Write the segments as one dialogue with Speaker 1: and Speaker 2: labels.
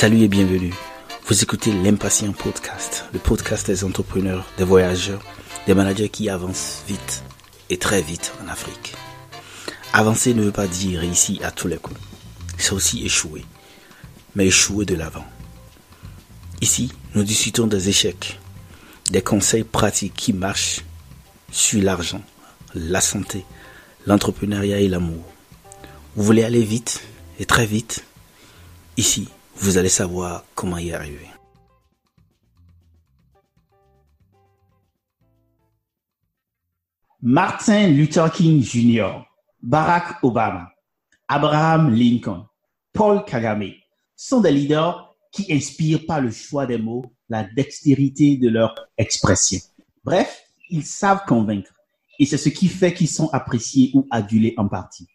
Speaker 1: Salut et bienvenue. Vous écoutez l'Impatient Podcast, le podcast des entrepreneurs, des voyageurs, des managers qui avancent vite et très vite en Afrique. Avancer ne veut pas dire réussir à tous les coups. C'est aussi échouer, mais échouer de l'avant. Ici, nous discutons des échecs, des conseils pratiques qui marchent sur l'argent, la santé, l'entrepreneuriat et l'amour. Vous voulez aller vite et très vite Ici, vous allez savoir comment y arriver. Martin Luther King Jr., Barack Obama, Abraham Lincoln, Paul Kagame sont des leaders qui inspirent par le choix des mots, la dextérité de leur expression. Bref, ils savent convaincre et c'est ce qui fait qu'ils sont appréciés ou adulés en partie.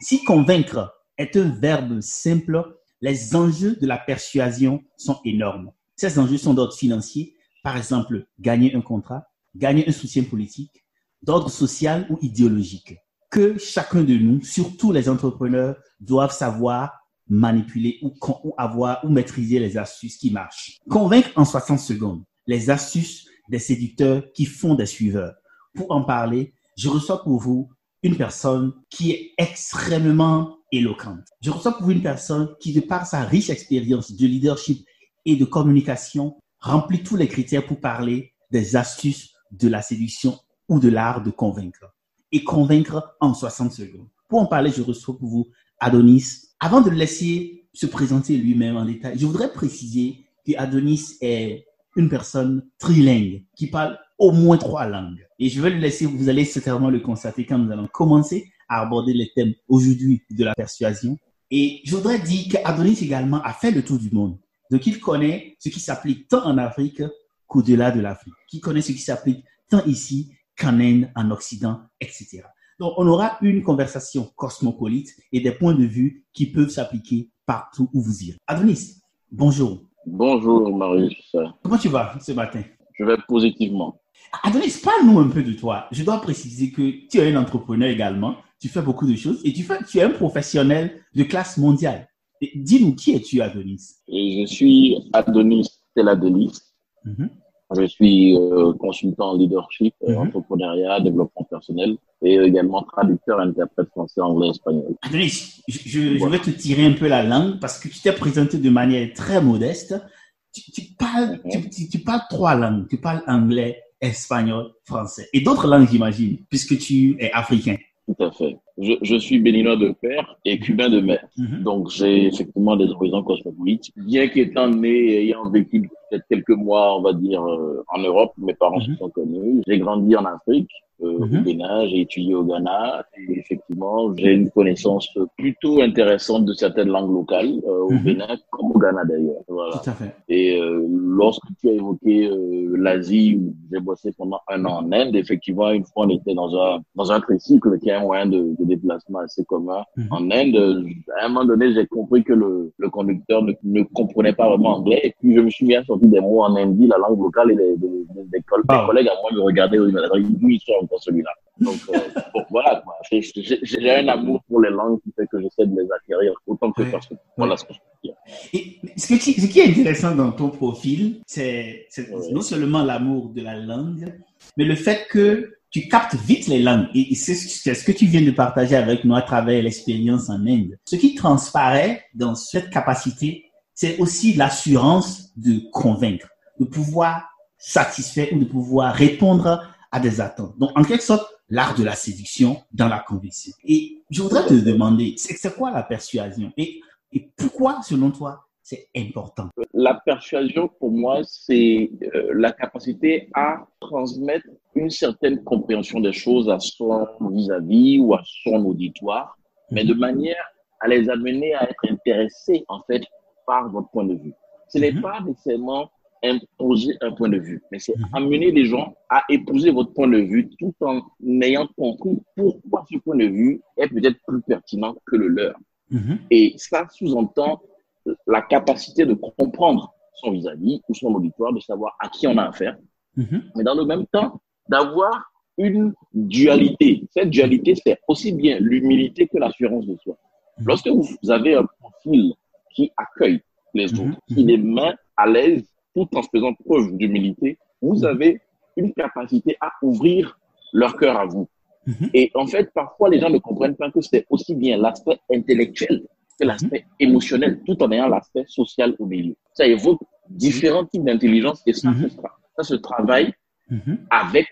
Speaker 1: Si convaincre est un verbe simple, les enjeux de la persuasion sont énormes. Ces enjeux sont d'ordre financier, par exemple, gagner un contrat, gagner un soutien politique, d'ordre social ou idéologique, que chacun de nous, surtout les entrepreneurs, doivent savoir manipuler ou, avoir ou maîtriser les astuces qui marchent. Convaincre en 60 secondes les astuces des séducteurs qui font des suiveurs. Pour en parler, je reçois pour vous une personne qui est extrêmement éloquente. Je reçois pour vous une personne qui, de par sa riche expérience de leadership et de communication, remplit tous les critères pour parler des astuces de la séduction ou de l'art de convaincre. Et convaincre en 60 secondes. Pour en parler, je reçois pour vous Adonis. Avant de le laisser se présenter lui-même en détail, je voudrais préciser que Adonis est une personne trilingue qui parle au moins trois langues. Et je vais le laisser, vous allez certainement le constater quand nous allons commencer à aborder les thèmes aujourd'hui de la persuasion. Et je voudrais dire qu'Adonis également a fait le tour du monde. Donc il connaît ce qui s'applique tant en Afrique qu'au-delà de l'Afrique. Qui connaît ce qui s'applique tant ici qu'en Inde, en Occident, etc. Donc on aura une conversation cosmopolite et des points de vue qui peuvent s'appliquer partout où vous irez. Adonis, bonjour.
Speaker 2: Bonjour Marius.
Speaker 1: Comment tu vas ce matin?
Speaker 2: Je vais positivement.
Speaker 1: Adonis, parle-nous un peu de toi. Je dois préciser que tu es un entrepreneur également, tu fais beaucoup de choses et tu, fais, tu es un professionnel de classe mondiale. Dis-nous, qui es-tu, Adonis?
Speaker 2: Je suis Adonis Teladelis. Mm Je suis euh, consultant en leadership, euh, mhm. entrepreneuriat, développement personnel et également traducteur, interprète français, anglais, espagnol.
Speaker 1: Adonis, je, vais te tirer un peu la langue parce que tu t'es présenté de manière très modeste. Tu, parles, mhm. tu, parles trois langues. Tu parles anglais, espagnol, français. Et d'autres langues, j'imagine, puisque tu es africain.
Speaker 2: Tout à fait. Je, je suis béninois de père et cubain de mère. Mhm. Donc, j'ai effectivement des horizons cosmopolites. Bien qu'étant né et ayant vécu peut-être quelques mois, on va dire, euh, en Europe, mes parents se mhm. sont connus. J'ai grandi en Afrique euh, au mhm. Bénin, j'ai étudié au Ghana et effectivement, j'ai une connaissance plutôt intéressante de certaines langues locales euh, au. Bénin comme au Ghana d'ailleurs. Voilà.
Speaker 1: Tout à fait.
Speaker 2: Et euh, lorsque tu as évoqué euh, l'Asie, j'ai bossé pendant un an en Inde, effectivement, une fois on était dans un dans un tricycle qui est un moyen de, de déplacement assez commun mhm. en Inde. À un moment donné, j'ai compris que le, le conducteur ne, ne, comprenait pas vraiment anglais et puis je me suis mis à sortir des mots en hindi, la langue locale et des, des, des, collègues à moi me regardaient, ils sont celui-là? Donc, euh, voilà, j'ai un amour pour les langues qui fait que j'essaie de les acquérir autant que possible. Voilà ce que je peux dire.
Speaker 1: Et ce, qui, ce qui est intéressant dans ton profil, c'est non seulement l'amour de la langue, mais le fait que tu captes vite les langues. Et c'est ce que tu viens de partager avec nous à travers l'expérience en Inde. Ce qui transparaît dans cette capacité, c'est aussi l'assurance de convaincre, de pouvoir satisfaire ou de pouvoir répondre à des attentes. Donc, en quelque sorte, l'art de la séduction dans la conviction. Et je voudrais te demander, c'est quoi la persuasion? Et, pourquoi, selon toi, c'est important?
Speaker 2: La persuasion, pour moi, c'est euh, la capacité à transmettre une certaine compréhension des choses à son vis-à-vis ou à son auditoire, mais de mhm. manière à les amener à être intéressés, en fait, par votre point de vue. Ce n'est mhm. pas nécessairement imposer un point de vue, mais c'est mhm. amener les gens à épouser votre point de vue tout en ayant compris pourquoi ce point de vue est peut-être plus pertinent que le leur. Et ça sous-entend la capacité de comprendre son vis-à-vis ou son auditoire, de savoir à qui on a affaire, mais dans le même temps, d'avoir une dualité. Cette dualité, c'est aussi bien l'humilité que l'assurance de soi. Lorsque vous avez un profil qui accueille les
Speaker 1: Mhm,
Speaker 2: autres, qui les met à l'aise tout en faisant preuve d'humilité, vous
Speaker 1: Mhm.
Speaker 2: avez une capacité à ouvrir leur cœur à vous.
Speaker 1: Mhm.
Speaker 2: Et en fait, parfois, les gens ne comprennent pas que c'est aussi bien l'aspect intellectuel que l'aspect émotionnel, tout en ayant l'aspect social au milieu. Ça évoque différents types d'intelligence et ça,
Speaker 1: Mhm.
Speaker 2: ça se travaille
Speaker 1: Mhm.
Speaker 2: avec,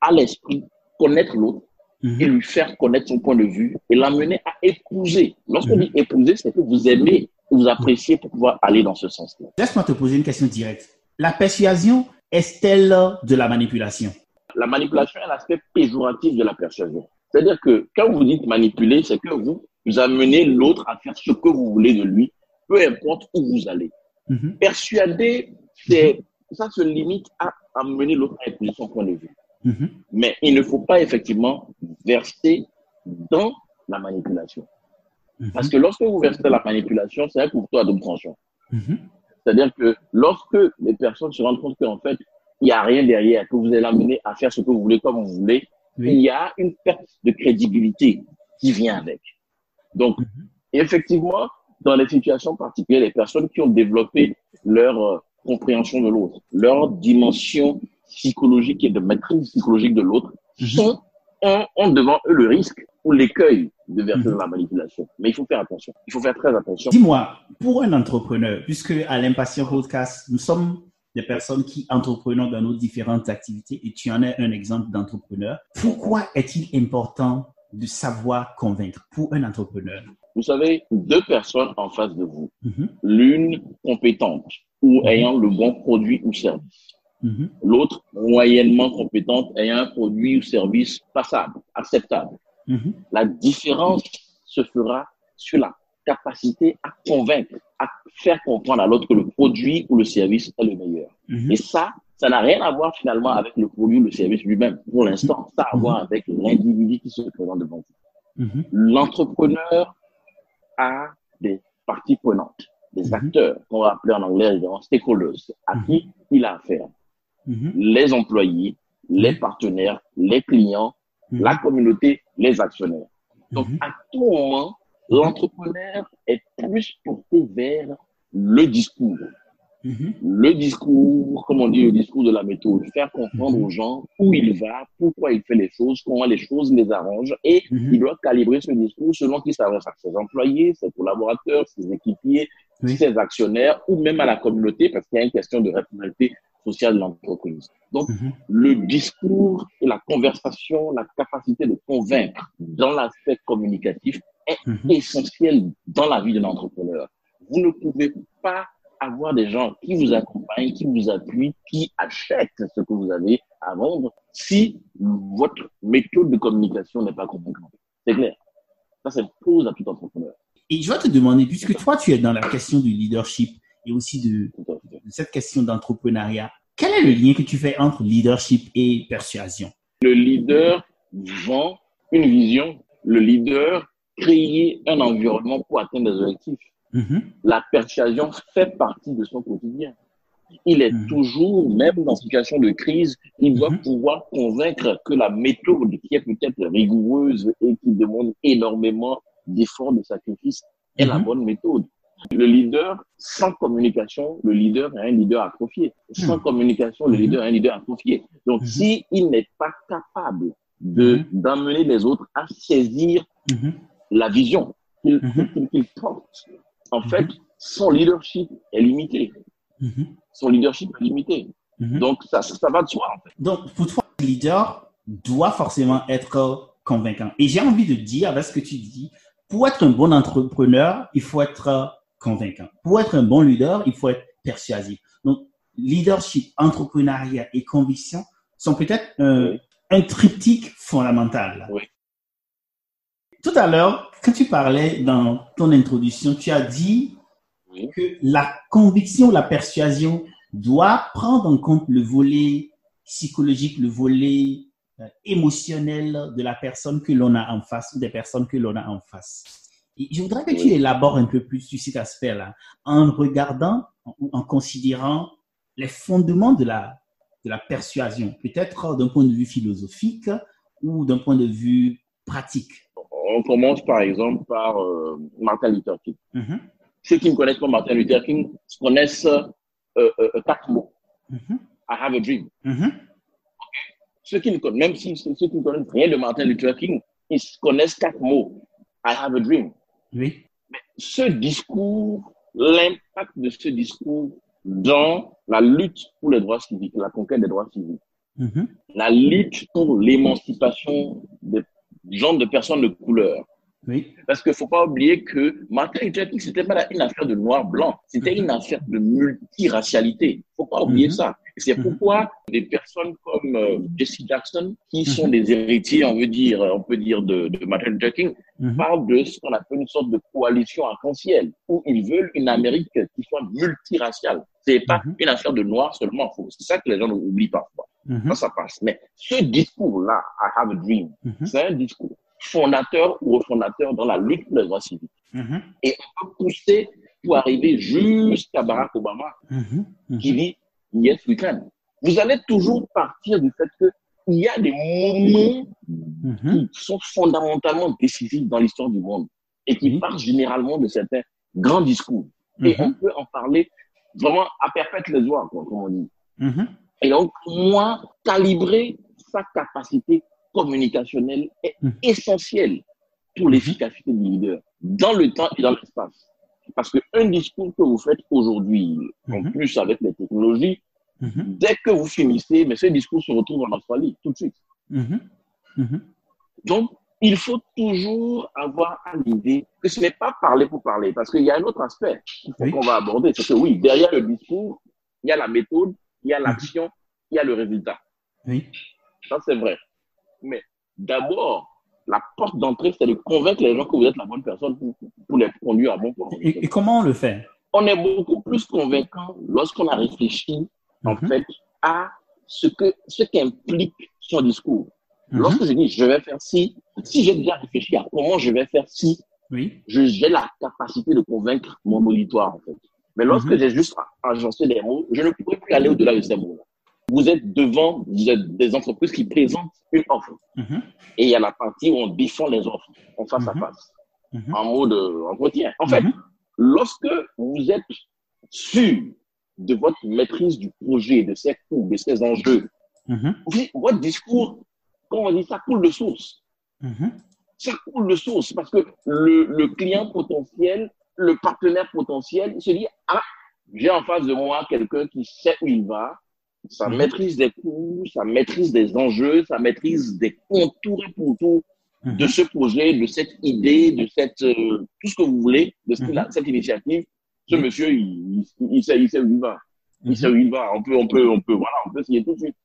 Speaker 2: à l'esprit, connaître l'autre
Speaker 1: Mhm.
Speaker 2: et lui faire connaître son point de vue et l'amener à épouser. Lorsqu'on
Speaker 1: Mhm.
Speaker 2: dit épouser, c'est que vous aimez, vous appréciez pour pouvoir aller dans ce sens-là.
Speaker 1: Laisse-moi te poser une question directe. La persuasion est-elle de la manipulation?
Speaker 2: La manipulation est l'aspect péjoratif de la persuasion. C'est-à-dire que quand vous dites manipuler, c'est que vous, vous amenez l'autre à faire ce que vous voulez de lui, peu importe où vous allez. Persuader, c'est, ça se limite à amener l'autre à épouser son point de vue.
Speaker 1: Mhm.
Speaker 2: Mais il ne faut pas effectivement verser dans la manipulation.
Speaker 1: Mhm.
Speaker 2: Parce que lorsque vous versez dans la manipulation, c'est un couteau à double tranchant.
Speaker 1: Mhm.
Speaker 2: C'est-à-dire que lorsque les personnes se rendent compte qu'en fait, il n'y a rien derrière, que vous allez l'amener à faire ce que vous voulez comme vous voulez, il y a une perte de crédibilité qui vient avec. Donc, effectivement, dans les situations particulières, les personnes qui ont développé leur euh, compréhension de l'autre, leur dimension psychologique et de maîtrise psychologique de l'autre,
Speaker 1: Mhm.
Speaker 2: sont, ont, ont devant eux le risque ou l'écueil de verser dans la manipulation. Mais il faut faire attention. Il faut faire très attention.
Speaker 1: Dis-moi, pour un entrepreneur, puisque à l'Impatient Podcast, nous sommes des personnes qui entreprenons dans nos différentes activités et tu en es un exemple d'entrepreneur, pourquoi est-il important de savoir convaincre pour un entrepreneur
Speaker 2: Vous savez, deux personnes en face de vous,
Speaker 1: Mhm.
Speaker 2: l'une compétente ou ayant le bon produit ou service,
Speaker 1: Mhm.
Speaker 2: l'autre moyennement compétente ayant un produit ou service passable, acceptable. La différence se fera sur la capacité à convaincre, à faire comprendre à l'autre que le produit ou le service est le meilleur. Et ça, ça n'a rien à voir finalement avec le produit ou le service lui-même. Pour l'instant, ça a à voir avec l'individu qui se présente devant vous. L'entrepreneur a des parties prenantes, des
Speaker 1: Mhm.
Speaker 2: acteurs, qu'on va appeler en anglais évidemment stakeholders, à
Speaker 1: Mhm.
Speaker 2: qui il a affaire.
Speaker 1: Mhm.
Speaker 2: Les employés, les partenaires, les clients, la communauté, les actionnaires. Donc, à tout moment, l'entrepreneur est plus porté vers le discours.
Speaker 1: Mhm.
Speaker 2: Le discours, comme on dit, le discours de la méthode. Faire comprendre
Speaker 1: Mhm.
Speaker 2: aux gens où il va, pourquoi il fait les choses, comment les choses les arrangent. Et
Speaker 1: Mhm.
Speaker 2: il doit calibrer ce discours selon qui s'adresse à ses employés, ses collaborateurs, ses équipiers,
Speaker 1: Oui.
Speaker 2: ses actionnaires ou même à la communauté parce qu'il y a une question de responsabilité sociale de l'entreprise. Donc, le discours et la conversation, la capacité de convaincre dans l'aspect communicatif est essentiel dans la vie d'un entrepreneur. Vous ne pouvez pas avoir des gens qui vous accompagnent, qui vous appuient, qui achètent ce que vous avez à vendre si votre méthode de communication n'est pas convaincante. C'est clair. Ça, c'est pose à tout entrepreneur.
Speaker 1: Et je vais te demander, puisque toi, tu es dans la question du leadership et aussi de, de cette question d'entrepreneuriat, quel est le lien que tu fais entre leadership et persuasion?
Speaker 2: Le leader vend une vision. Le leader crée un environnement pour atteindre des objectifs.
Speaker 1: Mhm.
Speaker 2: la persuasion fait partie de son quotidien. Il est
Speaker 1: Mhm.
Speaker 2: toujours, même dans situation de crise, il doit
Speaker 1: Mhm.
Speaker 2: pouvoir convaincre que la méthode qui est peut-être rigoureuse et qui demande énormément d'efforts, de sacrifices, est la bonne méthode. Le leader, sans communication, le leader est un leader atrophié. Sans communication, le leader est un leader atrophié. Donc,
Speaker 1: Mhm.
Speaker 2: si n'est pas capable de, d'amener les autres à saisir la vision qu'il porte. En
Speaker 1: Mhm.
Speaker 2: fait, son leadership est limité.
Speaker 1: Mhm.
Speaker 2: Son leadership est limité.
Speaker 1: Mhm.
Speaker 2: Donc, ça, ça, ça va de soi, en fait.
Speaker 1: Donc, pour toi, le leader doit forcément être convaincant. Et j'ai envie de dire, avec ce que tu dis, pour être un bon entrepreneur, il faut être convaincant. Pour être un bon leader, il faut être persuasif. Donc, leadership, entrepreneuriat et conviction sont peut-être un,
Speaker 2: Oui.
Speaker 1: un triptyque fondamental.
Speaker 2: Oui.
Speaker 1: Tout à l'heure, quand tu parlais dans ton introduction, tu as dit
Speaker 2: Oui.
Speaker 1: que la conviction, la persuasion doit prendre en compte le volet psychologique, le volet euh, émotionnel de la personne que l'on a en face ou des personnes que l'on a en face. Et je voudrais que tu élabores un peu plus sur cet aspect-là en regardant ou en considérant les fondements de la, de la persuasion, peut-être d'un point de vue philosophique ou d'un point de vue pratique.
Speaker 2: On commence par exemple par euh, Martin Luther King.
Speaker 1: Mhm.
Speaker 2: ceux qui ne connaissent pas Martin Luther King connaissent euh, euh, euh, quatre mots.
Speaker 1: Mhm.
Speaker 2: I have a dream.
Speaker 1: Mhm.
Speaker 2: Ceux qui ne connaissent, même si ceux qui ne connaissent rien de Martin Luther King, ils connaissent quatre mots. I have a dream.
Speaker 1: Oui.
Speaker 2: Ce discours, l'impact de ce discours dans la lutte pour les droits civiques, la conquête des droits civiques, la lutte pour l'émancipation des gens de personnes de couleur.
Speaker 1: Oui.
Speaker 2: Parce qu'il ne faut pas oublier que Martin Luther King, c'était pas une affaire de noir-blanc, c'était une affaire de multiracialité. Il ne faut pas oublier
Speaker 1: Mhm.
Speaker 2: ça. C'est
Speaker 1: Mhm.
Speaker 2: pourquoi des personnes comme euh, Jesse Jackson, qui sont
Speaker 1: Mhm.
Speaker 2: des héritiers, on veut dire, on peut dire de, de Martin Luther King, parlent de ce qu'on appelle une sorte de coalition arc-en-ciel, où ils veulent une Amérique qui soit multiraciale. C'est pas une affaire de noir seulement. C'est ça que les gens oublient parfois.
Speaker 1: Mhm.
Speaker 2: Ça, ça passe. Mais ce discours-là, I have a dream,
Speaker 1: Mhm.
Speaker 2: c'est un discours fondateur ou refondateur dans la lutte pour les droits civiques.
Speaker 1: Mhm.
Speaker 2: Et on peut pousser pour arriver jusqu'à Barack Obama
Speaker 1: Mhm. Mhm.
Speaker 2: qui dit Yes, we can. Vous allez toujours partir du fait qu'il y a des moments qui sont fondamentalement décisifs dans l'histoire du monde et qui partent généralement de certains grands discours. Et on peut en parler vraiment à perpète les oies, comme on dit. Et donc, moi, calibrer sa capacité communicationnelle est
Speaker 1: Mhm.
Speaker 2: essentiel pour l'efficacité du leader, dans le temps et dans l'espace. Parce qu'un discours que vous faites aujourd'hui, en
Speaker 1: Mhm.
Speaker 2: plus avec les technologies,
Speaker 1: Mhm.
Speaker 2: dès que vous finissez, mais ce discours se retrouve en Australie tout de suite. Donc, il faut toujours avoir à l'idée que ce n'est pas parler pour parler, parce qu'il y a un autre aspect
Speaker 1: Oui.
Speaker 2: qu'on va aborder, c'est que oui, derrière le discours, il y a la méthode, il y a l'action, il y a le résultat.
Speaker 1: Oui.
Speaker 2: Ça, c'est vrai. Mais d'abord, la porte d'entrée, c'est de convaincre les gens que vous êtes la bonne personne pour, pour les conduire à bon port.
Speaker 1: Et, et comment on le fait?
Speaker 2: On est beaucoup plus convaincant lorsqu'on a réfléchi, en
Speaker 1: Mhm.
Speaker 2: fait, à ce que ce qu'implique son discours.
Speaker 1: Mhm.
Speaker 2: Lorsque je dis je vais faire ci, si j'ai déjà réfléchi à comment je vais faire ci,
Speaker 1: Oui.
Speaker 2: je- j'ai la capacité de convaincre mon auditoire, en fait. Mais lorsque
Speaker 1: Mhm.
Speaker 2: j'ai juste agencé des mots, je ne pourrais plus aller au-delà de ces mots-là. Vous êtes devant vous êtes des entreprises qui présentent une offre.
Speaker 1: Mhm.
Speaker 2: Et il y a la partie où on défend les offres, en face à
Speaker 1: Mhm.
Speaker 2: face, en mode euh, entretien. En fait, lorsque vous êtes sûr de votre maîtrise du projet, de ses coûts, de ses enjeux, votre discours, comment on dit, ça coule de source. Ça coule de source parce que le, le client potentiel, le partenaire potentiel, il se dit, ah, j'ai en face de moi quelqu'un qui sait où il va, ça
Speaker 1: Mhm.
Speaker 2: maîtrise des coûts, ça maîtrise des enjeux, ça maîtrise des contours et pourtours
Speaker 1: Mhm.
Speaker 2: de ce projet, de cette idée, de cette, euh, tout ce que vous voulez, de
Speaker 1: Mhm.
Speaker 2: cette initiative. Ce monsieur, il, il, sait, il sait où il va. Il sait où il va. On peut, on peut, on peut, voilà, on peut essayer tout de suite.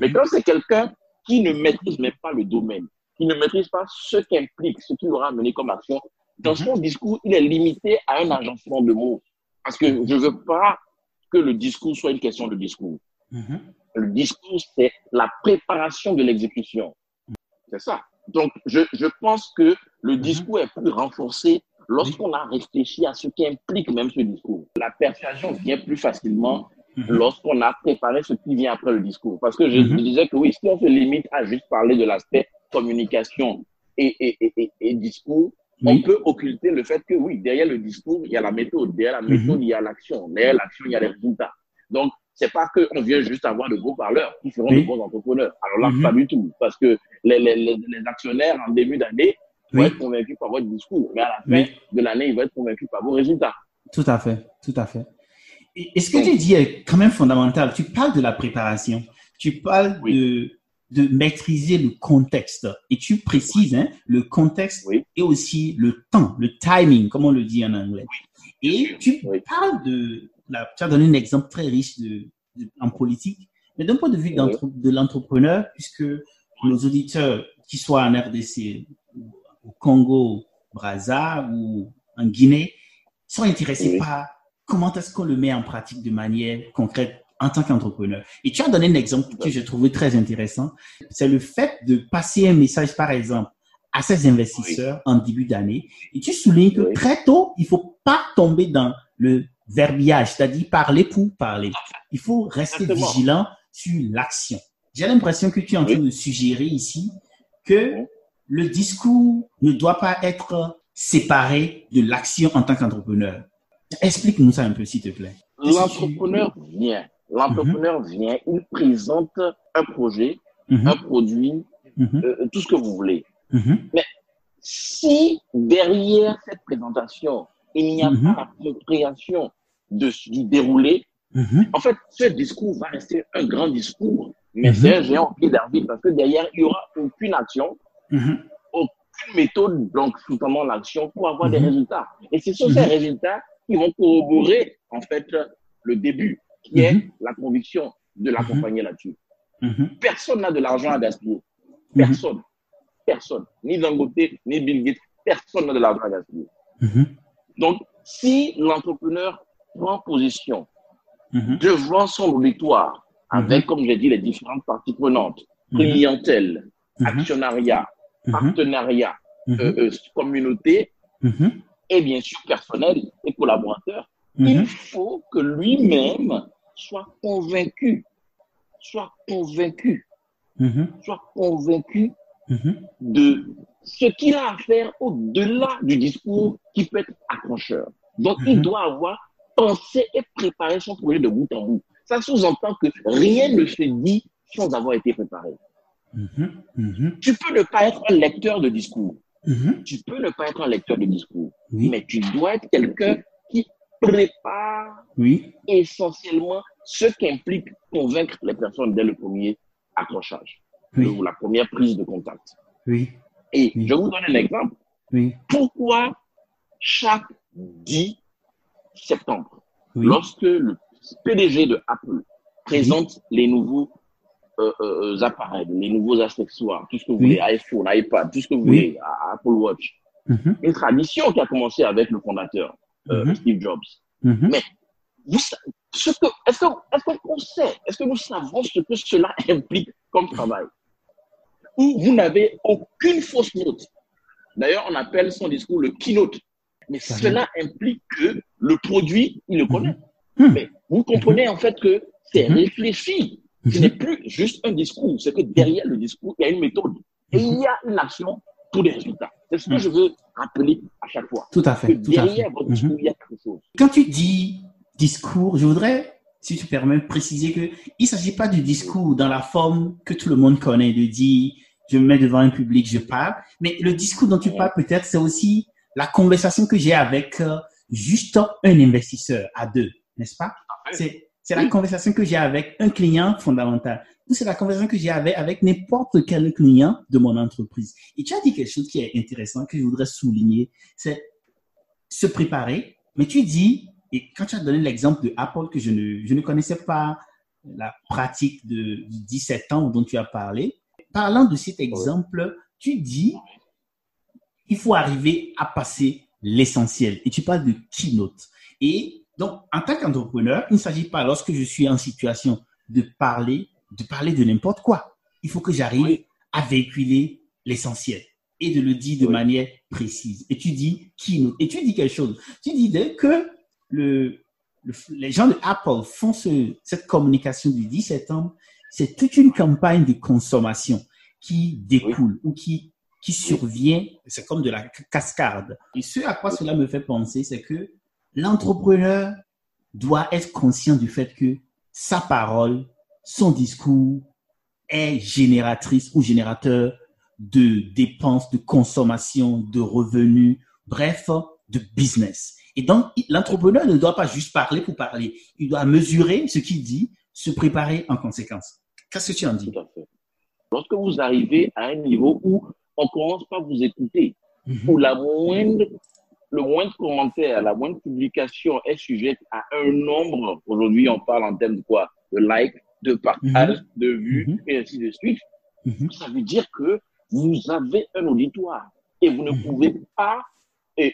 Speaker 2: Mais quand c'est quelqu'un qui ne maîtrise même pas le domaine, qui ne maîtrise pas ce qu'implique, ce qu'il aura amené comme action, dans
Speaker 1: Mhm.
Speaker 2: son discours, il est limité à un agencement de mots. Parce que je veux pas que le discours soit une question de discours.
Speaker 1: Mhm.
Speaker 2: Le discours, c'est la préparation de l'exécution. C'est ça. Donc, je, je pense que le discours est plus renforcé lorsqu'on a réfléchi à ce qui implique même ce discours. La persuasion vient plus facilement
Speaker 1: Mhm.
Speaker 2: lorsqu'on a préparé ce qui vient après le discours. Parce que je,
Speaker 1: Mhm.
Speaker 2: je disais que oui, si on se limite à juste parler de l'aspect communication et, et, et, et discours, on peut occulter le fait que oui, derrière le discours, il y a la méthode. Derrière la méthode,
Speaker 1: Mhm.
Speaker 2: il y a l'action. Derrière l'action, il y a les résultats. Donc, c'est pas qu'on vient juste avoir de beaux parleurs qui seront
Speaker 1: Oui.
Speaker 2: de bons entrepreneurs. Alors là,
Speaker 1: Mhm.
Speaker 2: pas du tout. Parce que les, les, les, actionnaires, en début d'année, vont être convaincus par votre discours. Mais à la fin
Speaker 1: Oui.
Speaker 2: de l'année, ils vont être convaincus par vos résultats.
Speaker 1: Tout à fait, tout à fait. Et, et ce que tu dis est quand même fondamental. Tu parles de la préparation, tu parles de, de maîtriser le contexte et tu précises hein, le contexte
Speaker 2: Oui.
Speaker 1: et aussi le temps, le timing, comme on le dit en anglais. Et tu
Speaker 2: Oui.
Speaker 1: parles de, la, tu as donné un exemple très riche de, de- en politique, mais d'un point de vue
Speaker 2: Oui.
Speaker 1: de l'entrepreneur, puisque nos auditeurs, qui soient en RDC, au Congo, Brazza ou en Guinée, sont intéressés par comment est-ce qu'on le met en pratique de manière concrète en tant qu'entrepreneur. Et tu as donné un exemple que j'ai trouvé très intéressant. C'est le fait de passer un message, par exemple, à ces investisseurs en début d'année. Et tu soulignes que
Speaker 2: Oui.
Speaker 1: très tôt, il faut pas tomber dans le verbiage, c'est-à-dire parler pour parler. Il faut rester
Speaker 2: Exactement.
Speaker 1: vigilant sur l'action. J'ai l'impression que tu es en train
Speaker 2: Oui.
Speaker 1: de suggérer ici que le discours ne doit pas être séparé de l'action en tant qu'entrepreneur. Explique-nous ça un peu, s'il te plaît.
Speaker 2: L'entrepreneur vient. L'entrepreneur
Speaker 1: Mhm.
Speaker 2: vient, il présente un projet,
Speaker 1: Mhm,
Speaker 2: un produit,
Speaker 1: mhm,
Speaker 2: euh, tout ce que vous voulez.
Speaker 1: mhm,
Speaker 2: Si derrière cette présentation, il n'y a pas la compréhension de, du déroulé, en fait, ce discours va rester un grand discours, mais c'est un géant pied d'arbitre parce que derrière, il n'y aura aucune action, aucune méthode, donc notamment l'action, pour avoir des résultats. Et ce sont
Speaker 1: Mhm.
Speaker 2: ces résultats qui vont corroborer, en fait, le début, qui est
Speaker 1: Mhm.
Speaker 2: la conviction de l'accompagner là-dessus.
Speaker 1: mhm,
Speaker 2: Personne n'a de l'argent à gaspiller. Personne. Personne. Ni Dangote, ni Bill Gates, personne n'a de l'argent à gaspiller. Donc, si l'entrepreneur prend position devant son auditoire, avec, comme j'ai dit, les différentes parties prenantes, clientèle, actionnariat, partenariat, euh, euh, communauté, et bien sûr personnel et collaborateur, il faut que lui-même soit convaincu, soit convaincu,
Speaker 1: mhm,
Speaker 2: soit convaincu
Speaker 1: mhm,
Speaker 2: de ce qu'il a à faire au-delà du discours qui peut être accrocheur. Donc, il
Speaker 1: Mhm.
Speaker 2: doit avoir pensé et préparé son projet de bout en bout. Ça sous-entend que rien ne se dit sans avoir été préparé.
Speaker 1: mhm, mhm,
Speaker 2: Tu peux ne pas être un lecteur de discours. Tu peux ne pas être un lecteur de discours. Mais tu dois être quelqu'un qui prépare
Speaker 1: oui,
Speaker 2: essentiellement ce qu'implique convaincre les personnes dès le premier accrochage,
Speaker 1: oui,
Speaker 2: ou la première prise de contact.
Speaker 1: oui,
Speaker 2: Et
Speaker 1: Oui.
Speaker 2: je vous donne un exemple. Pourquoi chaque 10 septembre, lorsque le PDG de Apple présente les nouveaux euh, euh, appareils, les nouveaux accessoires, tout ce que vous voulez, iPhone, iPad, tout ce que vous voulez, Apple Watch,
Speaker 1: mhm,
Speaker 2: une tradition qui a commencé avec le fondateur, euh,
Speaker 1: Mhm.
Speaker 2: Steve Jobs.
Speaker 1: mhm,
Speaker 2: Vous sa- ce que, est-ce que, est-ce qu'on sait, est-ce que nous savons ce que cela implique comme travail? Ou vous n'avez aucune fausse note. D'ailleurs, on appelle son discours le keynote. Mais
Speaker 1: Ça
Speaker 2: cela implique que le produit, il le connaît.
Speaker 1: mhm,
Speaker 2: Mais vous comprenez en fait que c'est réfléchi. Ce n'est plus juste un discours. C'est que derrière le discours, il y a une méthode. Et il y a une action pour des résultats. C'est ce que je veux rappeler à chaque fois.
Speaker 1: Tout à
Speaker 2: Que
Speaker 1: fait, tout à fait.
Speaker 2: derrière votre discours, il y a quelque chose.
Speaker 1: Quand tu dis discours, je voudrais, si tu permets, préciser que il s'agit pas du discours dans la forme que tout le monde connaît, de dire je me mets devant un public, je parle, mais le discours dont tu parles peut-être, c'est aussi la conversation que j'ai avec euh, juste un investisseur à deux, n'est-ce pas? C'est c'est la conversation que j'ai avec un client fondamental. Ou c'est la conversation que j'ai avec, n'importe quel client de mon entreprise. Et tu as dit quelque chose qui est intéressant que je voudrais souligner, c'est se préparer. Mais tu dis, et quand tu as donné l'exemple de Apple que je ne, je ne connaissais pas la pratique de, du 17 ans dont tu as parlé, parlant de cet exemple, tu dis, il faut arriver à passer l'essentiel. Et tu parles de keynote. Et donc, en tant qu'entrepreneur, il ne s'agit pas, lorsque je suis en situation de parler, de parler de n'importe quoi. Il faut que j'arrive
Speaker 2: Oui.
Speaker 1: à véhiculer l'essentiel et de le dire de
Speaker 2: Oui.
Speaker 1: manière précise. Et tu dis keynote. Et tu dis quelque chose. Tu dis dès que le, le- les gens de Apple font ce, cette communication du 10 septembre, c'est toute une campagne de consommation qui découle ou qui, qui survient. C'est comme de la cascade. Et ce à quoi cela me fait penser, c'est que l'entrepreneur doit être conscient du fait que sa parole, son discours est génératrice ou générateur de dépenses, de consommation, de revenus, bref, de business. Et donc, l'entrepreneur ne doit pas juste parler pour parler. Il doit mesurer ce qu'il dit, se préparer en conséquence. Qu'est-ce que tu en dis?
Speaker 2: Tout à fait. Lorsque vous arrivez à un niveau où on commence pas à vous écouter,
Speaker 1: Mhm.
Speaker 2: où la moindre, le moindre commentaire, la moindre publication est sujette à un nombre, aujourd'hui on parle en termes de quoi? De likes, de partages, de vues,
Speaker 1: Mhm.
Speaker 2: et ainsi de suite.
Speaker 1: Mhm.
Speaker 2: Ça veut dire que vous avez un auditoire et vous ne
Speaker 1: Mhm.
Speaker 2: pouvez pas euh,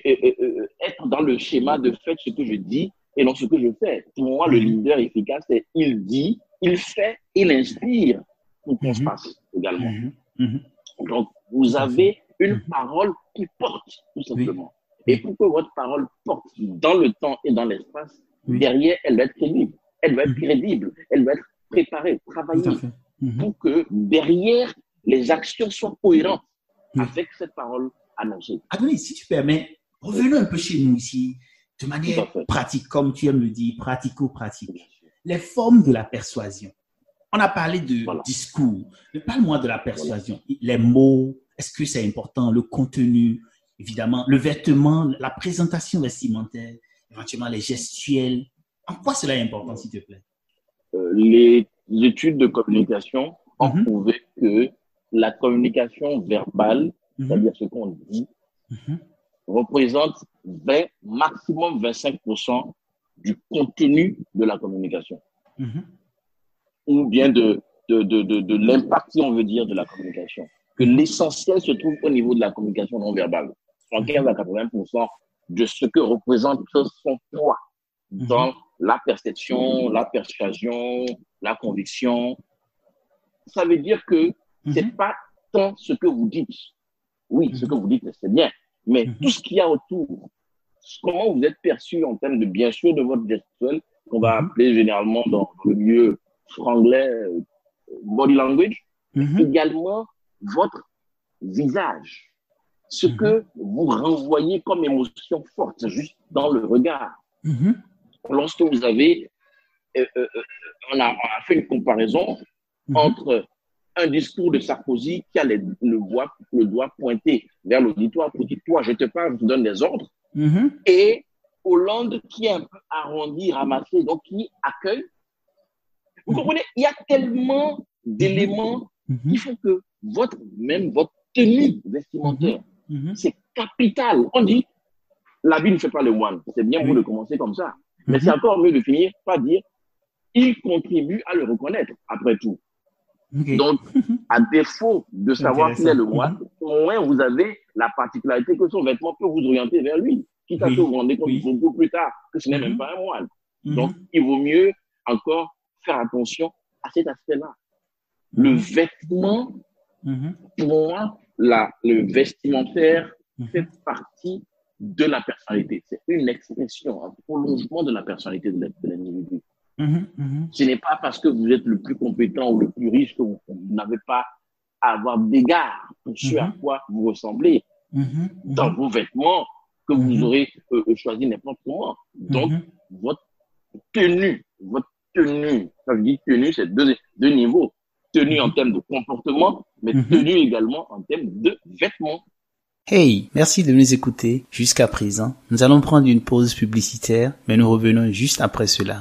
Speaker 2: être dans le schéma de faites ce que je dis et non ce que je fais. Pour moi, le
Speaker 1: Mhm.
Speaker 2: leader efficace, c'est il dit, il fait, il inspire pour qu'on se
Speaker 1: Mhm.
Speaker 2: passe également.
Speaker 1: Mhm. Mhm.
Speaker 2: Donc, vous avez une
Speaker 1: Mhm.
Speaker 2: parole qui porte, tout simplement. Et pour que votre parole porte dans le temps et dans l'espace,
Speaker 1: Oui.
Speaker 2: derrière, elle va être crédible. Elle va être
Speaker 1: Mhm.
Speaker 2: crédible. Elle va être préparée, travaillée.
Speaker 1: Mhm.
Speaker 2: pour que derrière, les actions soient cohérentes
Speaker 1: Oui.
Speaker 2: avec cette parole annoncée.
Speaker 1: Adonis, si tu permets, revenons un peu chez nous ici. de manière pratique, comme tu aimes le dire, pratico-pratique. Les formes de la persuasion. On a parlé de discours. Parle-moi de la persuasion. Les mots, est-ce que c'est important? Le contenu, évidemment. Le vêtement, la présentation vestimentaire, éventuellement les gestuels. En quoi cela est important, s'il te plaît?
Speaker 2: Euh, les études de communication ont mhm. prouvé que la communication verbale, mhm. c'est-à-dire ce qu'on dit, mhm. représente 20, maximum 25% du contenu de la communication. Ou bien de, de, de, de, de l'impact, si on veut dire, de la communication. Que l'essentiel se trouve au niveau de la communication non verbale. 75 à 80% de ce que représente son poids dans la perception, la persuasion, la conviction. Ça veut dire que c'est mhm. pas tant ce que vous dites. Oui, ce que vous dites, c'est bien. Mais mhm. tout ce qu'il y a autour, comment vous êtes perçu en termes de, bien sûr, de votre gestuel, qu'on va mhm. appeler généralement dans le milieu franglais euh, body language, également votre visage. Ce que vous renvoyez comme émotion forte, juste dans le regard lorsque vous avez, euh, euh, euh, on, a, fait une comparaison mhm. entre un discours de Sarkozy qui a le, doigt, le doigt pointé vers l'auditoire pour dire, toi, je te parle, je te donne des ordres, mhm. et Hollande qui est un peu arrondi, ramassé, donc qui accueille. Vous mhm. comprenez, il y a tellement d'éléments qui font que votre, même votre tenue vestimentaire, c'est capital. On dit, l'habit ne fait pas le moine. C'est bien vous de commencer comme ça. Mais c'est mhm. encore mieux de finir par dire il contribue à le reconnaître, après tout. Donc, à défaut de savoir qui est le moine, mhm. au moins vous avez la particularité que son vêtement peut vous orienter vers lui. Quitte à ce que vous rendez compte beaucoup plus tard que ce n'est même pas un moine. Donc, il vaut mieux encore faire attention à cet aspect-là. Le vêtement, pour moi, la, le vestimentaire fait partie de la personnalité. C'est une expression, un prolongement de la personnalité de l'individu. Mhm, mhm. Ce n'est pas parce que vous êtes le plus compétent ou le plus riche que vous, n'avez pas à avoir d'égard pour ce à mhm. quoi vous ressemblez dans vos vêtements que vous aurez euh, euh, choisi n'importe comment. Donc, votre tenue, votre tenue, ça veut dire tenue, c'est deux, deux niveaux. Tenue en termes de comportement, mais tenue également en termes de vêtements.
Speaker 1: Hey, merci de nous écouter jusqu'à présent. Nous allons prendre une pause publicitaire, mais nous revenons juste après cela.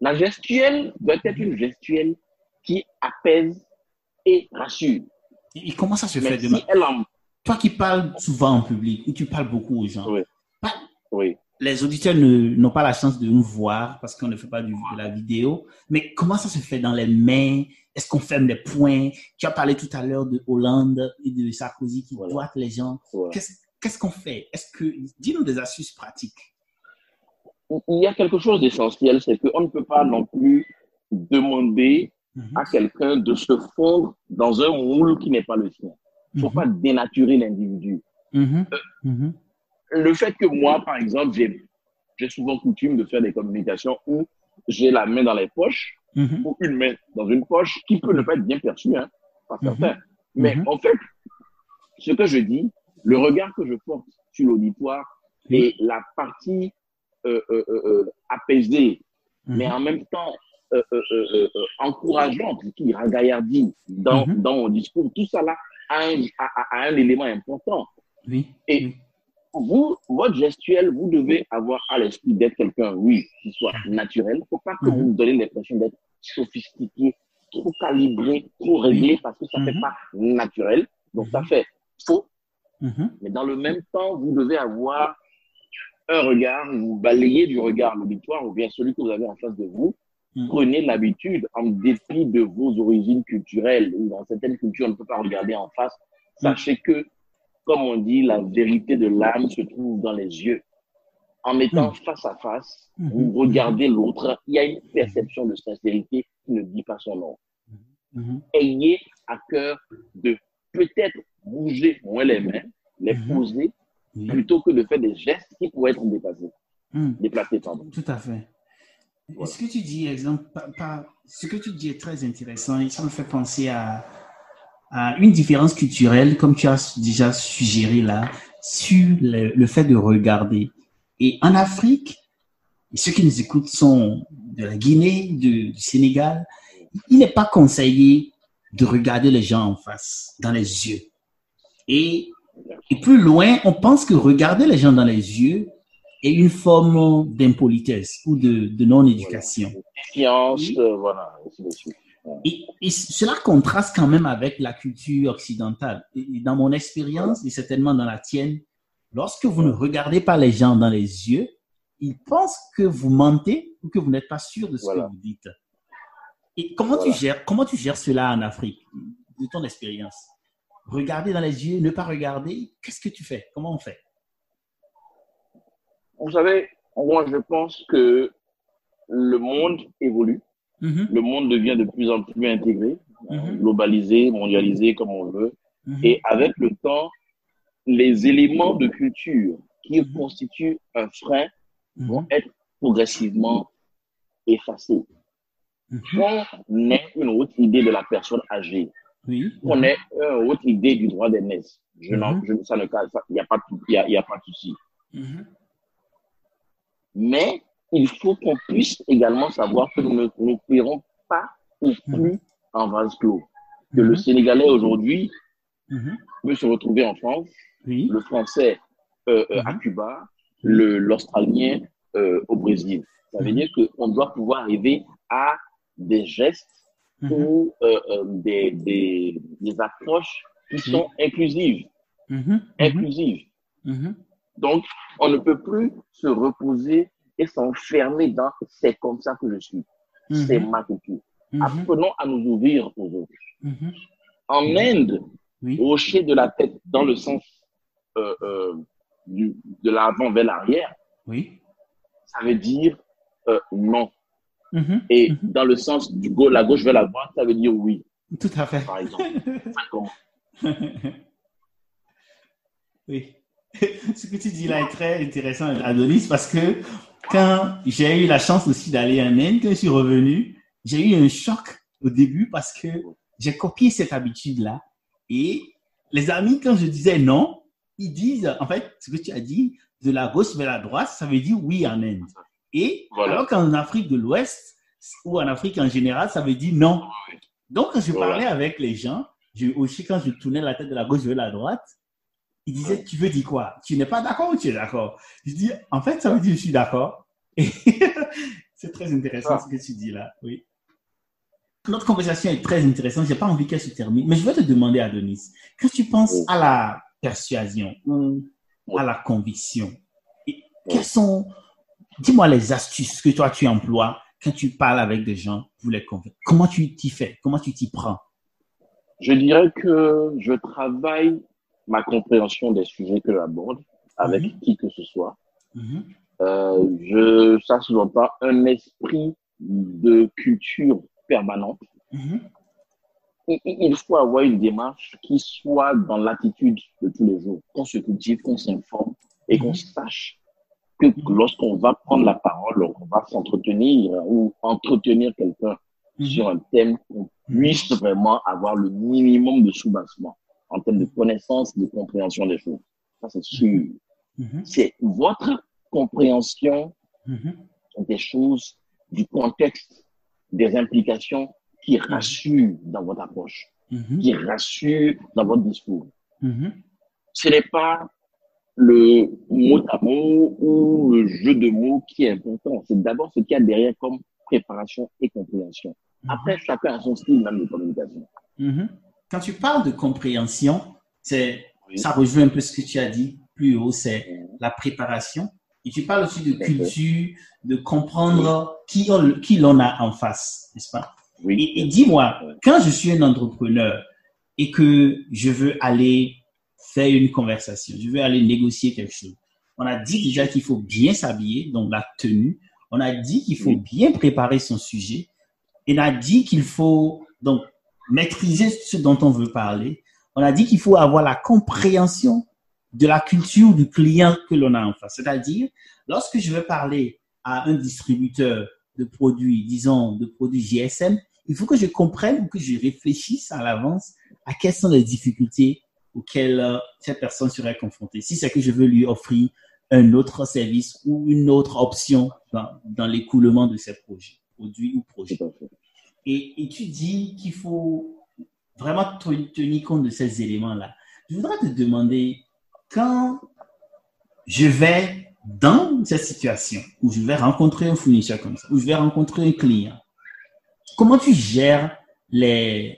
Speaker 2: La gestuelle doit être une gestuelle qui apaise et rassure.
Speaker 1: Et comment ça se fait demain? Toi qui parles souvent en public, et tu parles beaucoup aux gens, oui. les auditeurs n'ont pas la chance de nous voir parce qu'on ne fait pas de la vidéo, mais comment ça se fait dans les mains Est-ce qu'on ferme des points? Tu as parlé tout à l'heure de Hollande et de Sarkozy qui voilà. les gens. Qu'est-ce qu'on fait? Est-ce que dis-nous des astuces pratiques
Speaker 2: il y a quelque chose d'essentiel, c'est qu'on ne peut pas non plus demander à mhm. quelqu'un de se fondre dans un moule qui n'est pas le sien. Il ne faut mhm. pas dénaturer l'individu. Mhm. Euh, le fait que moi, par exemple, j'ai souvent coutume de faire des communications où j'ai la main dans les poches ou une main dans une poche qui peut ne pas être bien perçue, hein, pas certain. Mais en fait, ce que je dis, le regard que je porte sur l'auditoire et la partie euh, euh, euh, apaisée, mais mhm. en même temps encourageante, qui ragaillardie dans, mhm. dans mon discours, tout ça là a un, a, un élément important. Oui. Et vous, votre gestuelle, vous devez avoir à l'esprit d'être quelqu'un, oui, qui soit naturel. Il ne faut pas que vous donnez l'impression d'être sophistiqué, trop calibré, trop réglé, parce que ça ne fait pas naturel. Donc, ça fait faux. Mais dans le même temps, vous devez avoir un regard, vous balayez du regard l'auditoire ou bien celui que vous avez en face de vous. Prenez l'habitude, en dépit de vos origines culturelles, ou dans certaines cultures, on ne peut pas regarder en face. Sachez que comme on dit, la vérité de l'âme se trouve dans les yeux. En mettant face à face, vous regardez l'autre, il y a une perception de sincérité qui ne dit pas son nom. Ayez à cœur de peut-être bouger moins les mains, les poser, plutôt que de faire des gestes qui pourraient être déplacés. Déplacés, pardon.
Speaker 1: Tout à fait. Ce que tu dis, exemple, ce que tu dis est très intéressant et ça me fait penser à, une différence culturelle, comme tu as déjà suggéré là, sur le, fait de regarder. Et en Afrique, ceux qui nous écoutent sont de la Guinée, du Sénégal, il n'est pas conseillé de regarder les gens en face, dans les yeux. Et, et plus loin, on pense que regarder les gens dans les yeux est une forme d'impolitesse ou de, de non-éducation.
Speaker 2: Voilà. Euh, voilà.
Speaker 1: Et, cela contraste quand même avec la culture occidentale. Et dans mon expérience, et certainement dans la tienne, lorsque vous ne regardez pas les gens dans les yeux, ils pensent que vous mentez ou que vous n'êtes pas sûr de ce que vous dites. Et comment tu gères, comment tu gères cela en Afrique, de ton expérience? Regarder dans les yeux, ne pas regarder, qu'est-ce que tu fais? Comment on fait?
Speaker 2: Vous savez, moi, je pense que le monde évolue. Mm-hmm. Le monde devient de plus en plus intégré, mm-hmm. globalisé, mondialisé, comme on veut. Mm-hmm. Et avec le temps, les éléments de culture qui constituent un frein vont être progressivement effacés. On ait une autre idée de la personne âgée. On ait une autre idée du droit d'aînesse. Je je, ça ne, il n'y a pas, il y a, y a pas de souci. Mais il faut qu'on puisse également savoir que nous ne nous payerons pas ou plus en vase clos. Que le mhm. Sénégalais aujourd'hui mhm. peut se retrouver en France, le Français euh, euh, à mhm. Cuba, l'Australien euh, au Brésil. Ça veut dire qu'on doit pouvoir arriver à des gestes ou des, des, des, approches qui sont inclusives. Inclusives. Donc, on ne peut plus se reposer et s'enfermer dans c'est comme ça que je suis. C'est mhm. ma culture. Mhm. Apprenons à nous ouvrir aux autres. Mhm. En Inde, hocher de la tête dans le sens euh, euh, du, de l'avant vers l'arrière,
Speaker 1: oui.
Speaker 2: ça veut dire euh, non. Et dans le sens du go, la gauche vers la droite, ça veut dire oui.
Speaker 1: Tout à fait.
Speaker 2: Par exemple.
Speaker 1: oui. Ce que tu dis là est très intéressant, Adonis, parce que quand j'ai eu la chance aussi d'aller en Inde, quand je suis revenu, j'ai eu un choc au début parce que j'ai copié cette habitude-là. Et les amis, quand je disais non, ils disent, en fait, ce que tu as dit, de la gauche vers la droite, ça veut dire oui en Inde. Et alors qu'en Afrique de l'Ouest, ou en Afrique en général, ça veut dire non. Donc, quand je parlais avec les gens, je, aussi quand je tournais la tête de la gauche vers la droite, il disait, tu veux dire quoi? Tu n'es pas d'accord ou tu es d'accord? Je dis, en fait, ça veut dire je suis d'accord. c'est très intéressant ce que tu dis là. Oui. Notre conversation est très intéressante. J'ai pas envie qu'elle se termine, mais je vais te demander, Adonis, quand tu penses à la persuasion ou à la conviction, quelles sont, dis-moi les astuces que toi tu emploies quand tu parles avec des gens pour les convaincre. Comment tu t'y fais? Comment tu t'y prends?
Speaker 2: Je dirais que je travaille ma compréhension des sujets que j'aborde avec mhm. qui que ce soit. Mhm. Euh, je, ça ne pas un esprit de culture permanente. Mhm. Il, faut avoir une démarche qui soit dans l'attitude de tous les jours, qu'on se cultive, qu'on s'informe et qu'on sache que lorsqu'on va prendre la parole, on va s'entretenir ou entretenir quelqu'un sur un thème, qu'on puisse vraiment avoir le minimum de soubassement en termes de connaissance, de compréhension des choses. Ça, c'est sûr. Mm-hmm. C'est votre compréhension mm-hmm. des choses, du contexte, des implications qui mm-hmm. rassure dans votre approche, qui rassure dans votre discours. Ce n'est pas le mot à mot ou le jeu de mots qui est important. C'est d'abord ce qu'il y a derrière comme préparation et compréhension. Après, chacun a son style même de communication.
Speaker 1: Quand tu parles de compréhension, c'est,
Speaker 2: Oui.
Speaker 1: ça rejoint un peu ce que tu as dit plus haut, c'est la préparation. Et tu parles aussi de culture, de comprendre qui, on- qui l'on a en face, n'est-ce pas?
Speaker 2: Oui.
Speaker 1: Et, et dis-moi, quand je suis un entrepreneur et que je veux aller faire une conversation, je veux aller négocier quelque chose, on a dit déjà qu'il faut bien s'habiller, donc la tenue. On a dit qu'il faut
Speaker 2: Oui.
Speaker 1: bien préparer son sujet. Et on a dit qu'il faut donc maîtriser ce dont on veut parler. On a dit qu'il faut avoir la compréhension de la culture du client que l'on a en face. C'est-à-dire, lorsque je veux parler à un distributeur de produits, disons, de produits GSM, il faut que je comprenne ou que je réfléchisse à l'avance à quelles sont les difficultés auxquelles euh, cette personne serait confrontée. Si c'est que je veux lui offrir un autre service ou une autre option dans, dans l'écoulement de ses projets, produits ou projets. Et, tu dis qu'il faut vraiment te- tenir compte de ces éléments-là. Je voudrais te demander, quand je vais dans cette situation où je vais rencontrer un fournisseur comme ça, où je vais rencontrer un client, comment tu gères la,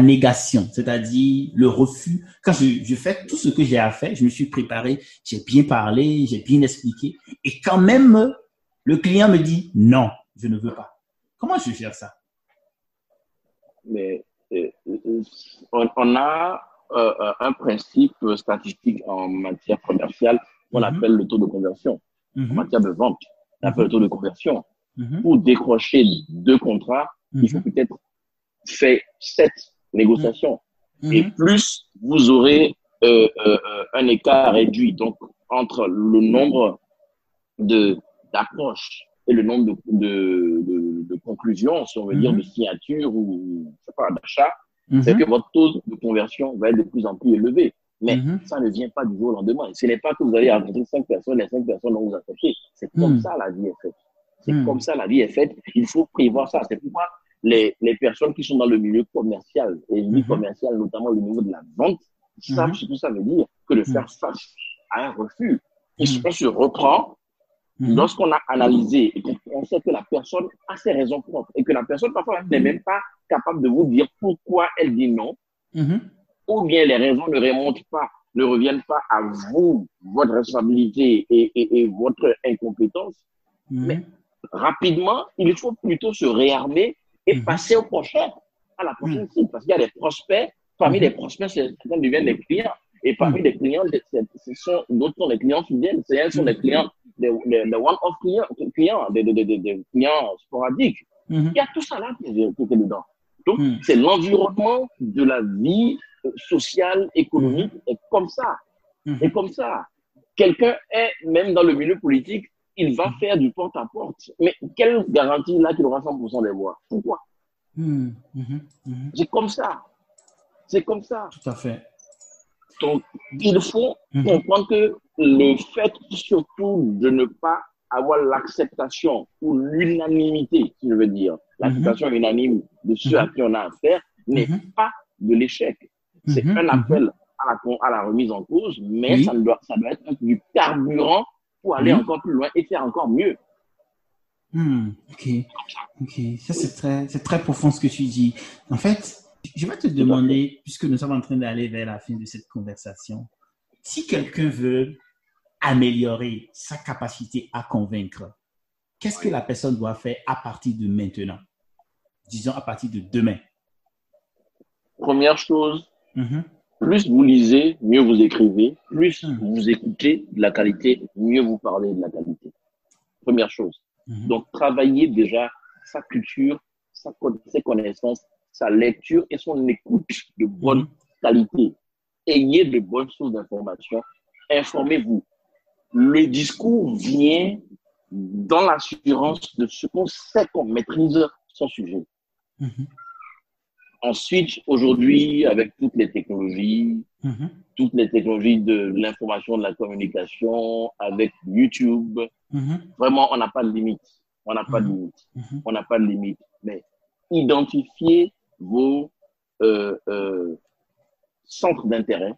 Speaker 1: négation, c'est-à-dire le refus? Quand je fais tout ce que j'ai à faire, je me suis préparé, j'ai bien parlé, j'ai bien expliqué, et quand même le client me dit non, je ne veux pas. Comment je gère ça?
Speaker 2: Mais euh, euh, on, on a euh, un principe statistique en matière commerciale qu'on
Speaker 1: Mhm.
Speaker 2: appelle le taux de conversion. En
Speaker 1: Mhm,
Speaker 2: matière de vente, on appelle le taux de conversion.
Speaker 1: mhm,
Speaker 2: Pour décrocher deux contrats, il faut
Speaker 1: mhm,
Speaker 2: peut-être faire sept négociations. Et
Speaker 1: mhm,
Speaker 2: plus vous aurez euh, euh, euh, un écart réduit donc entre le nombre de d'approches et le nombre de, de, de, de conclusions, si on veut dire,
Speaker 1: Mhm.
Speaker 2: de signatures ou je sais pas, d'achat,
Speaker 1: mhm,
Speaker 2: c'est que votre taux de conversion va être de plus en plus élevé. Mais
Speaker 1: mhm.
Speaker 2: ça ne vient pas du jour au lendemain. Ce n'est pas que vous allez rencontrer cinq personnes, les cinq personnes vont vous accrocher. C'est comme
Speaker 1: Mm.
Speaker 2: ça la vie est faite. C'est
Speaker 1: Mm.
Speaker 2: comme ça la vie est faite. Il faut prévoir ça. C'est pourquoi les, les personnes qui sont dans le milieu commercial, et le milieu commercial, notamment le niveau de la vente, savent ce que ça veut dire que de faire face à un refus. On se reprend
Speaker 1: Mhm.
Speaker 2: lorsqu'on a analysé et qu'on sait que la personne a ses raisons propres et que la personne parfois n'est même pas capable de vous dire pourquoi elle dit non
Speaker 1: Mhm.
Speaker 2: ou bien les raisons ne remontent pas, ne reviennent pas à vous, votre responsabilité et, et, et votre incompétence,
Speaker 1: Mhm.
Speaker 2: rapidement, il faut plutôt se réarmer et
Speaker 1: Mhm.
Speaker 2: passer au prochain, à la prochaine cible, parce qu'il y a des prospects, parmi
Speaker 1: Mhm.
Speaker 2: les prospects, certains deviennent des clients, et parmi les clients, ce sont d'autres sont des clients fidèles, c'est sont des
Speaker 1: Mhm.
Speaker 2: clients, des, des, des one-off clients, clients des, des, des, des- des clients sporadiques.
Speaker 1: Mhm.
Speaker 2: Il y a tout ça là qui est, qui est dedans. Donc,
Speaker 1: Mm.
Speaker 2: c'est l'environnement de la vie euh, sociale, économique, est comme ça.
Speaker 1: Mhm.
Speaker 2: Et comme ça, quelqu'un est même dans le milieu politique, il va faire du porte-à-porte. Mais quelle garantie là qu'il aura 100% des voix? Pourquoi?
Speaker 1: Mhm. Mhm. Mhm.
Speaker 2: C'est comme ça. C'est comme ça.
Speaker 1: Tout à fait.
Speaker 2: Donc, il faut
Speaker 1: Mhm.
Speaker 2: comprendre que le fait surtout de ne pas avoir l'acceptation ou l'unanimité, si je veux dire, l'acceptation unanime de ce à qui on a affaire, n'est
Speaker 1: Mhm.
Speaker 2: pas de l'échec. C'est
Speaker 1: Mhm.
Speaker 2: un appel à la, con- à la remise en cause, mais
Speaker 1: Oui.
Speaker 2: ça, doit, ça doit être du carburant pour aller
Speaker 1: Oui.
Speaker 2: encore plus loin et faire encore mieux.
Speaker 1: Ok, ok. Ça, c'est très, c'est très profond ce que tu dis. En fait, je vais te demander, puisque nous sommes en train d'aller vers la fin de cette conversation, si quelqu'un veut améliorer sa capacité à convaincre, qu'est-ce que la personne doit faire à partir de maintenant? Disons à partir de demain.
Speaker 2: Première chose,
Speaker 1: Mhm,
Speaker 2: plus vous lisez, mieux vous écrivez, plus
Speaker 1: Mhm.
Speaker 2: vous écoutez de la qualité, mieux vous parlez de la qualité. Première chose.
Speaker 1: mhm,
Speaker 2: Donc, travailler déjà sa culture, sa, ses connaissances, sa lecture et son écoute de bonne
Speaker 1: Mhm.
Speaker 2: qualité. Ayez de bonnes sources d'information. Informez-vous. Le discours vient dans l'assurance de ce qu'on sait qu'on maîtrise son sujet.
Speaker 1: mhm,
Speaker 2: Ensuite, aujourd'hui, avec toutes les technologies,
Speaker 1: mhm,
Speaker 2: toutes les technologies de l'information, de la communication, avec YouTube, vraiment, on n'a pas de limite. On n'a pas de limite. On n'a pas de limite. Mais identifiez vos euh, euh, centres d'intérêt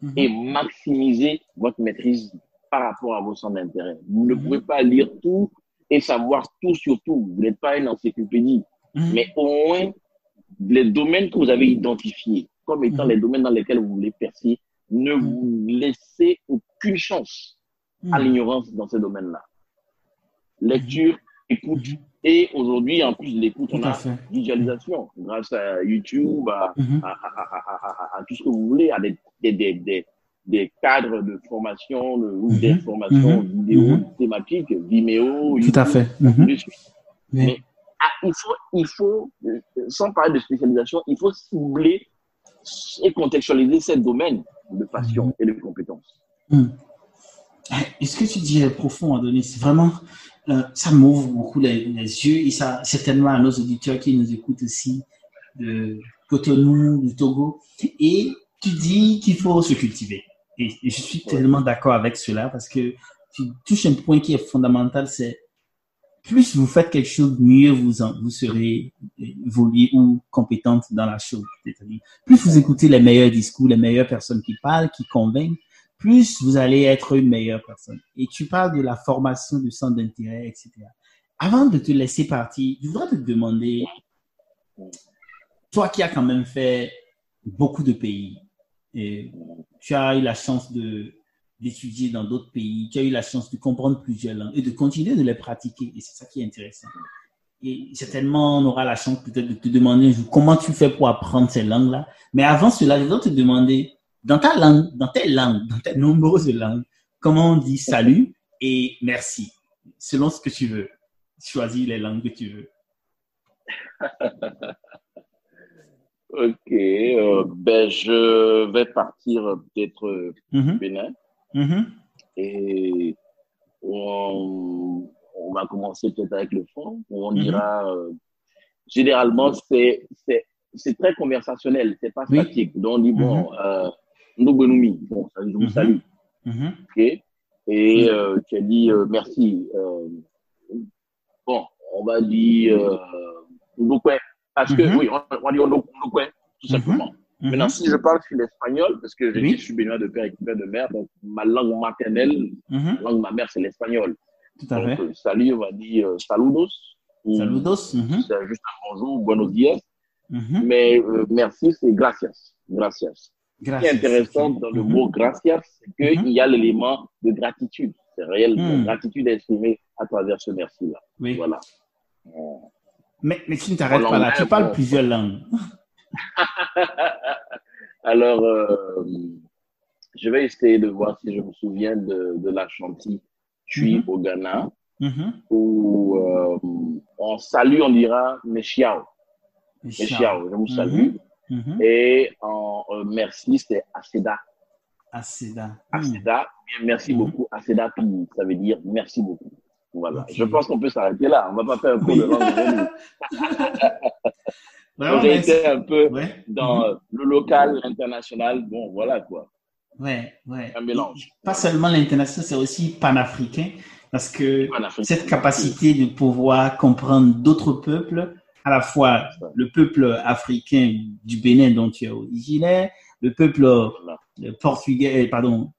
Speaker 2: mhm. et maximiser votre maîtrise par rapport à vos centres d'intérêt. Vous ne pouvez pas lire tout et savoir tout sur tout. Vous n'êtes pas une encyclopédie. Mais au moins, les domaines que vous avez identifiés comme étant les domaines dans lesquels vous voulez percer, ne vous laissez aucune chance à l'ignorance dans ces domaines-là. Lecture, écoute, et aujourd'hui, en plus de l'écoute, on a visualisation grâce à YouTube, mhm. à, à, tout ce que vous voulez, à des, des, des, des cadres de formation ou mhm. d'information mhm. vidéo thématiques, Vimeo,
Speaker 1: YouTube, tout à fait.
Speaker 2: Mais ah, il, faut, il faut, sans parler de spécialisation, il faut cibler et contextualiser ces domaines de passion et de compétences.
Speaker 1: Est-ce que tu dis profond, Adonis C'est vraiment euh, ça m'ouvre beaucoup les, yeux et ça certainement à nos auditeurs qui nous écoutent aussi de Cotonou, du Togo. Et tu dis qu'il faut se cultiver. Et, je suis tellement d'accord avec cela parce que tu touches un point qui est fondamental, c'est plus vous faites quelque chose, mieux vous, vous serez évolué ou compétente dans la chose. Plus vous écoutez les meilleurs discours, les meilleures personnes qui parlent, qui convainquent, plus vous allez être une meilleure personne. Et tu parles de la formation du centre d'intérêt, etc. Avant de te laisser partir, je voudrais te demander, toi qui as quand même fait beaucoup de pays, tu as eu la chance d'étudier dans d'autres pays, tu as eu la chance de comprendre plusieurs langues et de continuer de les pratiquer. Et c'est ça qui est intéressant. Et certainement, on aura la chance peut-être de te demander comment tu fais pour apprendre ces langues-là. Mais avant cela, je voudrais te demander, dans ta langue, dans tes langues, dans tes nombreuses langues, comment on dit salut et merci, selon ce que tu veux? Choisis les langues que tu veux.
Speaker 2: ok, euh, ben je vais partir peut-être euh. Bénin. Mm-hmm. Et on, va commencer peut-être avec le fond. On mm-hmm. dira, euh, généralement, c'est très conversationnel, c'est pas statique. Donc on dit, bon, Ndogonumi. Bon, ça, je vous mhm. salue. Mhm. OK. Et euh, tu as dit euh, merci. Euh, bon, on va dire euh, Parce que, mhm. oui, on, va dire Ndokwe, tout simplement. Maintenant, si je parle sur l'espagnol, parce que je suis béninois de père et père de mère, donc ma langue maternelle, ma langue de ma mère, c'est l'espagnol. Tout à donc, fait. salut, on va dire saludos.
Speaker 1: Saludos.
Speaker 2: C'est juste un bonjour, buenos días. Mais merci, c'est gracias. Gracias. Ce qui est intéressant dans le mot gracias, c'est qu'il mhm. y a l'élément de gratitude. C'est réel, mhm. gratitude exprimée à travers ce merci-là. Oui. Voilà.
Speaker 1: Mais, mais tu ne t'arrêtes pas là, tu parles plusieurs langues.
Speaker 2: Alors, euh, je vais essayer de voir si je me souviens de, de la chantier suis mhm. au Ghana, où euh, on salue, on dira Meshiao. Meshiao, je vous salue. Mm-hmm. Et en euh, merci, c'est Aceda.
Speaker 1: Aceda.
Speaker 2: Aceda. Bien, merci mm-hmm. beaucoup. Aceda, ça veut dire merci beaucoup. Voilà. Je pense qu'on peut s'arrêter là. On ne va pas faire un cours de langue. J'ai été un peu dans mm-hmm. le local, l'international. Bon, voilà quoi.
Speaker 1: Ouais, ouais.
Speaker 2: Un mélange.
Speaker 1: Pas seulement l'international, c'est aussi panafricain. Parce que cette capacité de pouvoir comprendre d'autres peuples, à la fois le peuple africain du Bénin dont tu es originaire, le peuple portugais, pardon,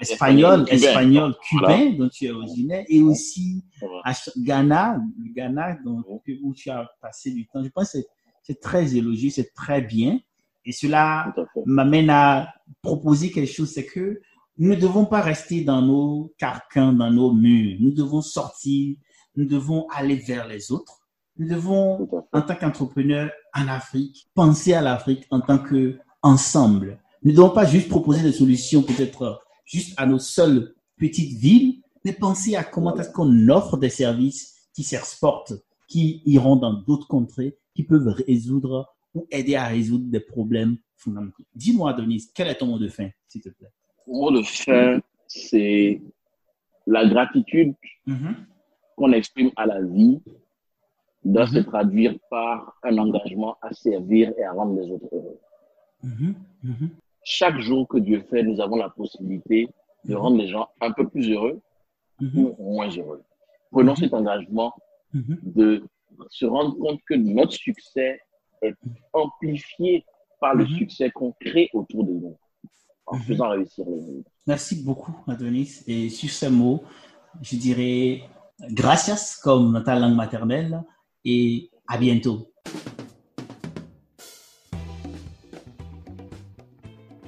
Speaker 1: espagnol, espagnol, cubain. dont tu es originaire, et aussi à Ghana, le Ghana où tu as passé du temps. Je pense que c'est très élogieux, c'est très bien. Et cela m'amène à proposer quelque chose, c'est que nous ne devons pas rester dans nos carcans, dans nos murs. Nous devons sortir, nous devons aller vers les autres nous devons, en tant qu'entrepreneurs en Afrique, penser à l'Afrique en tant que ensemble. Nous ne devons pas juste proposer des solutions peut-être juste à nos seules petites villes, mais penser à comment est-ce qu'on offre des services qui s'exportent, qui iront dans d'autres contrées, qui peuvent résoudre ou aider à résoudre des problèmes fondamentaux. Dis-moi, Denis, quel est ton mot de fin, s'il te plaît?
Speaker 2: Mon mot de fin, c'est la gratitude mm-hmm. qu'on exprime à la vie doit se mhm. traduire par un engagement à servir et à rendre les autres heureux. Mhm. Mhm. Chaque jour que Dieu fait, nous avons la possibilité de rendre les gens un peu plus heureux ou moins heureux. Prenons cet engagement de se rendre compte que notre succès est amplifié par le succès qu'on crée autour de nous. en
Speaker 1: Mhm.
Speaker 2: faisant réussir les livres.
Speaker 1: Merci beaucoup, Adonis. Et sur ce mot, je dirais gracias comme dans ta langue maternelle et à bientôt.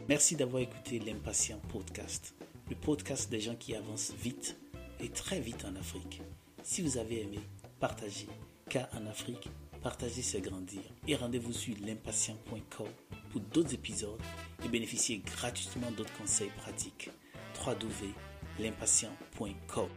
Speaker 1: Merci d'avoir écouté l'Impatient Podcast, le podcast des gens qui avancent vite et très vite en Afrique. Si vous avez aimé, partagez, car en Afrique, partager c'est grandir. Et rendez-vous sur l'impatient.com pour d'autres épisodes et bénéficiez gratuitement d'autres conseils pratiques. www.l'impatient.com